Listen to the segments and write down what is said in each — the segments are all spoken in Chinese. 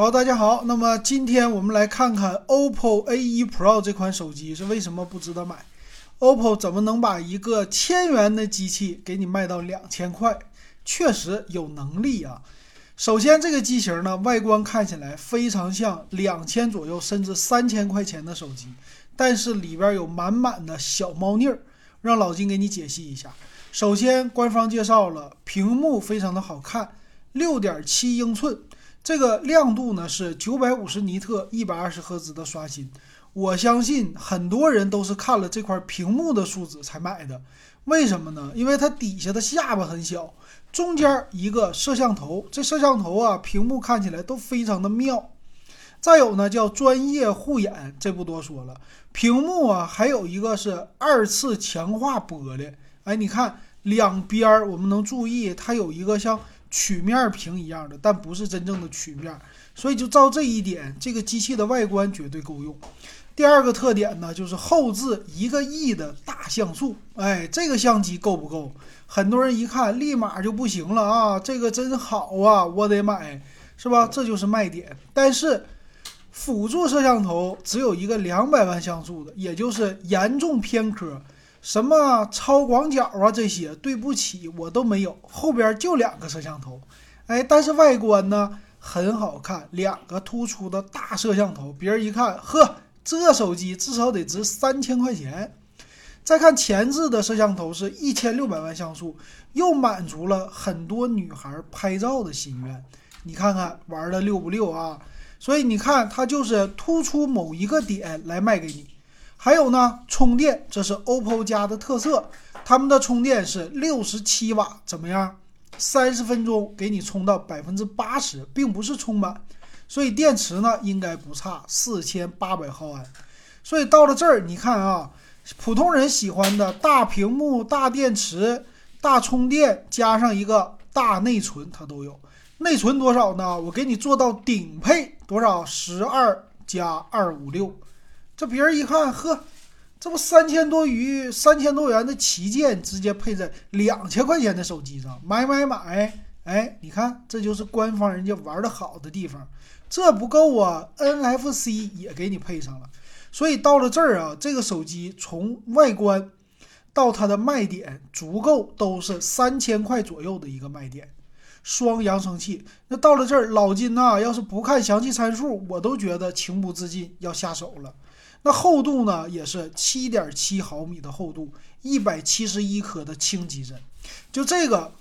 好，大家好。那么今天我们来看看 OPPO A1 Pro 这款手机是为什么不值得买？OPPO 怎么能把一个千元的机器给你卖到两千块？确实有能力啊。首先，这个机型呢，外观看起来非常像两千左右甚至三千块钱的手机，但是里边有满满的小猫腻儿。让老金给你解析一下。首先，官方介绍了屏幕非常的好看，六点七英寸，这个亮度呢是九百五十尼特，一百二十赫兹的刷新。我相信很多人都是看了这块屏幕的数字才买的。为什么呢？因为它底下的下巴很小，中间一个摄像头，这摄像头啊，屏幕看起来都非常的妙。再有呢，叫专业护眼，这不多说了。屏幕啊，还有一个是二次强化玻璃。哎，你看两边儿，我们能注意它有一个像曲面屏一样的，但不是真正的曲面，所以就照这一点，这个机器的外观绝对够用。第二个特点呢，就是后置一个亿的大像素。哎，这个相机够不够？很多人一看立马就不行了啊！这个真好啊，我得买，是吧？这就是卖点。但是辅助摄像头只有一个两百万像素的，也就是严重偏科。什么超广角啊这些，对不起，我都没有。后边就两个摄像头，哎，但是外观呢很好看，两个突出的大摄像头，别人一看，呵，这手机至少得值三千块钱。再看前置的摄像头是一千六百万像素，又满足了很多女孩拍照的心愿。你看看玩的溜不溜啊？所以你看它就是突出某一个点来卖给你。还有呢，充电这是 OPPO 家的特色，他们的充电是六十七瓦，怎么样？三十分钟给你充到百分之八十，并不是充满，所以电池呢应该不差，四千八百毫安。所以到了这儿，你看啊，普通人喜欢的大屏幕、大电池、大充电，加上一个大内存，它都有。内存多少呢？我给你做到顶配，多少？十二加二五六。这别人一看，呵，这不三千多余三千多元的旗舰，直接配在两千块钱的手机上，买买买！哎，你看，这就是官方人家玩的好的地方。这不够啊，NFC 也给你配上了。所以到了这儿啊，这个手机从外观到它的卖点，足够都是三千块左右的一个卖点。双扬声器，那到了这儿，老金呐，要是不看详细参数，我都觉得情不自禁要下手了。那厚度呢，也是七点七毫米的厚度，一百七十一颗的轻机针。就这个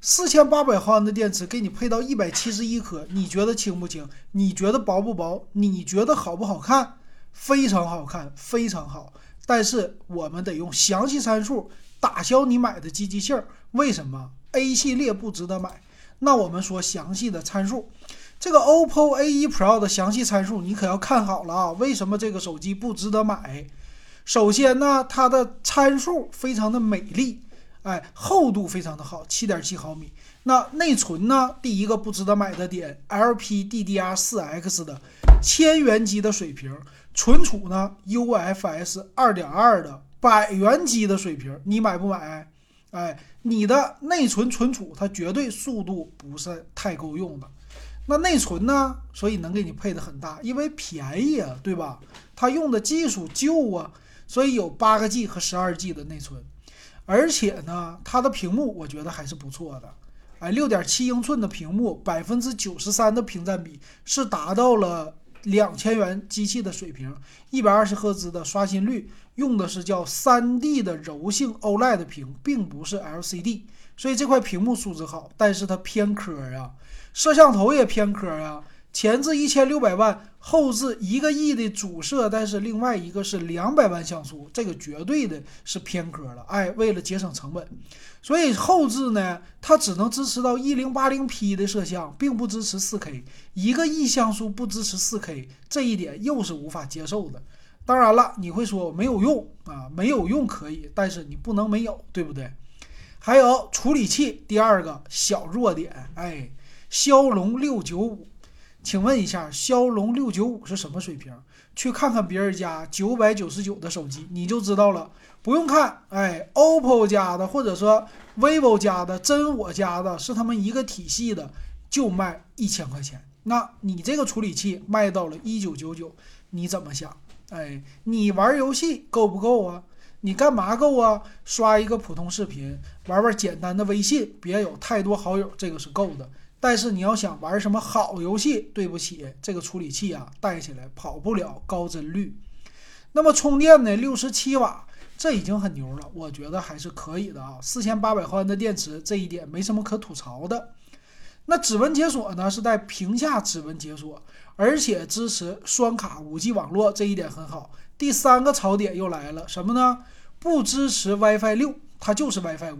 四千八百毫安的电池，给你配到一百七十一颗，你觉得轻不轻？你觉得薄不薄？你觉得好不好看？非常好看，非常好。但是我们得用详细参数打消你买的积极性。为什么 A 系列不值得买？那我们说详细的参数。这个 OPPO A1 Pro 的详细参数你可要看好了啊！为什么这个手机不值得买？首先呢，它的参数非常的美丽，哎，厚度非常的好，七点七毫米。那内存呢？第一个不值得买的点，LPDDR4X 的千元机的水平，存储呢，UFS 二点二的百元机的水平，你买不买？哎，你的内存存储它绝对速度不是太够用的。那内存呢？所以能给你配的很大，因为便宜啊，对吧？它用的技术旧啊，所以有八个 G 和十二 G 的内存，而且呢，它的屏幕我觉得还是不错的，哎，六点七英寸的屏幕，百分之九十三的屏占比是达到了两千元机器的水平，一百二十赫兹的刷新率，用的是叫三 D 的柔性 OLED 屏，并不是 LCD，所以这块屏幕素质好，但是它偏科啊。摄像头也偏科啊，前置一千六百万，后置一个亿的主摄，但是另外一个是两百万像素，这个绝对的是偏科了。哎，为了节省成本，所以后置呢，它只能支持到一零八零 P 的摄像，并不支持四 K。一个亿像素不支持四 K，这一点又是无法接受的。当然了，你会说没有用啊，没有用可以，但是你不能没有，对不对？还有处理器，第二个小弱点，哎。骁龙六九五，请问一下，骁龙六九五是什么水平？去看看别人家九百九十九的手机，你就知道了。不用看，哎，OPPO 家的或者说 vivo 家的、真我家的，是他们一个体系的，就卖一千块钱。那你这个处理器卖到了一九九九，你怎么想？哎，你玩游戏够不够啊？你干嘛够啊？刷一个普通视频，玩玩简单的微信，别有太多好友，这个是够的。但是你要想玩什么好游戏，对不起，这个处理器啊，带起来跑不了高帧率。那么充电呢？六十七瓦，这已经很牛了，我觉得还是可以的啊。四千八百毫安的电池，这一点没什么可吐槽的。那指纹解锁呢？是带屏下指纹解锁，而且支持双卡五 G 网络，这一点很好。第三个槽点又来了，什么呢？不支持 WiFi 六，它就是 WiFi 五，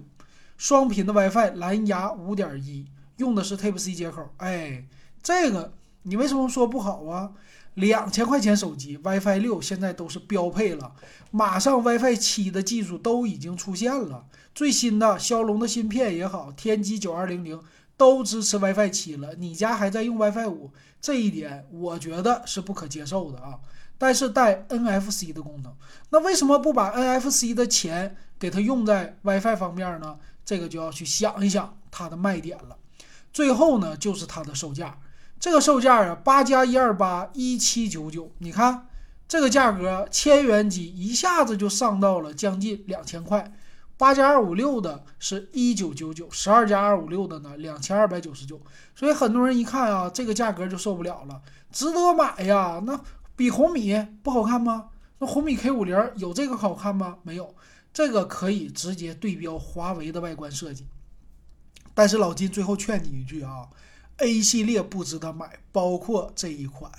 双频的 WiFi，蓝牙五点一，用的是 Type C 接口。哎，这个你为什么说不好啊？两千块钱手机 WiFi 六现在都是标配了，马上 WiFi 七的技术都已经出现了，最新的骁龙的芯片也好，天玑九二零零。都支持 WiFi 七了，你家还在用 WiFi 五，这一点我觉得是不可接受的啊！但是带 NFC 的功能，那为什么不把 NFC 的钱给它用在 WiFi 方面呢？这个就要去想一想它的卖点了。最后呢，就是它的售价，这个售价啊，八加一二八一七九九，你看这个价格，千元机一下子就上到了将近两千块。八加二五六的是一九九九，十二加二五六的呢两千二百九十九，所以很多人一看啊，这个价格就受不了了，值得买呀。那比红米不好看吗？那红米 K 五零有这个好看吗？没有，这个可以直接对标华为的外观设计。但是老金最后劝你一句啊，A 系列不值得买，包括这一款。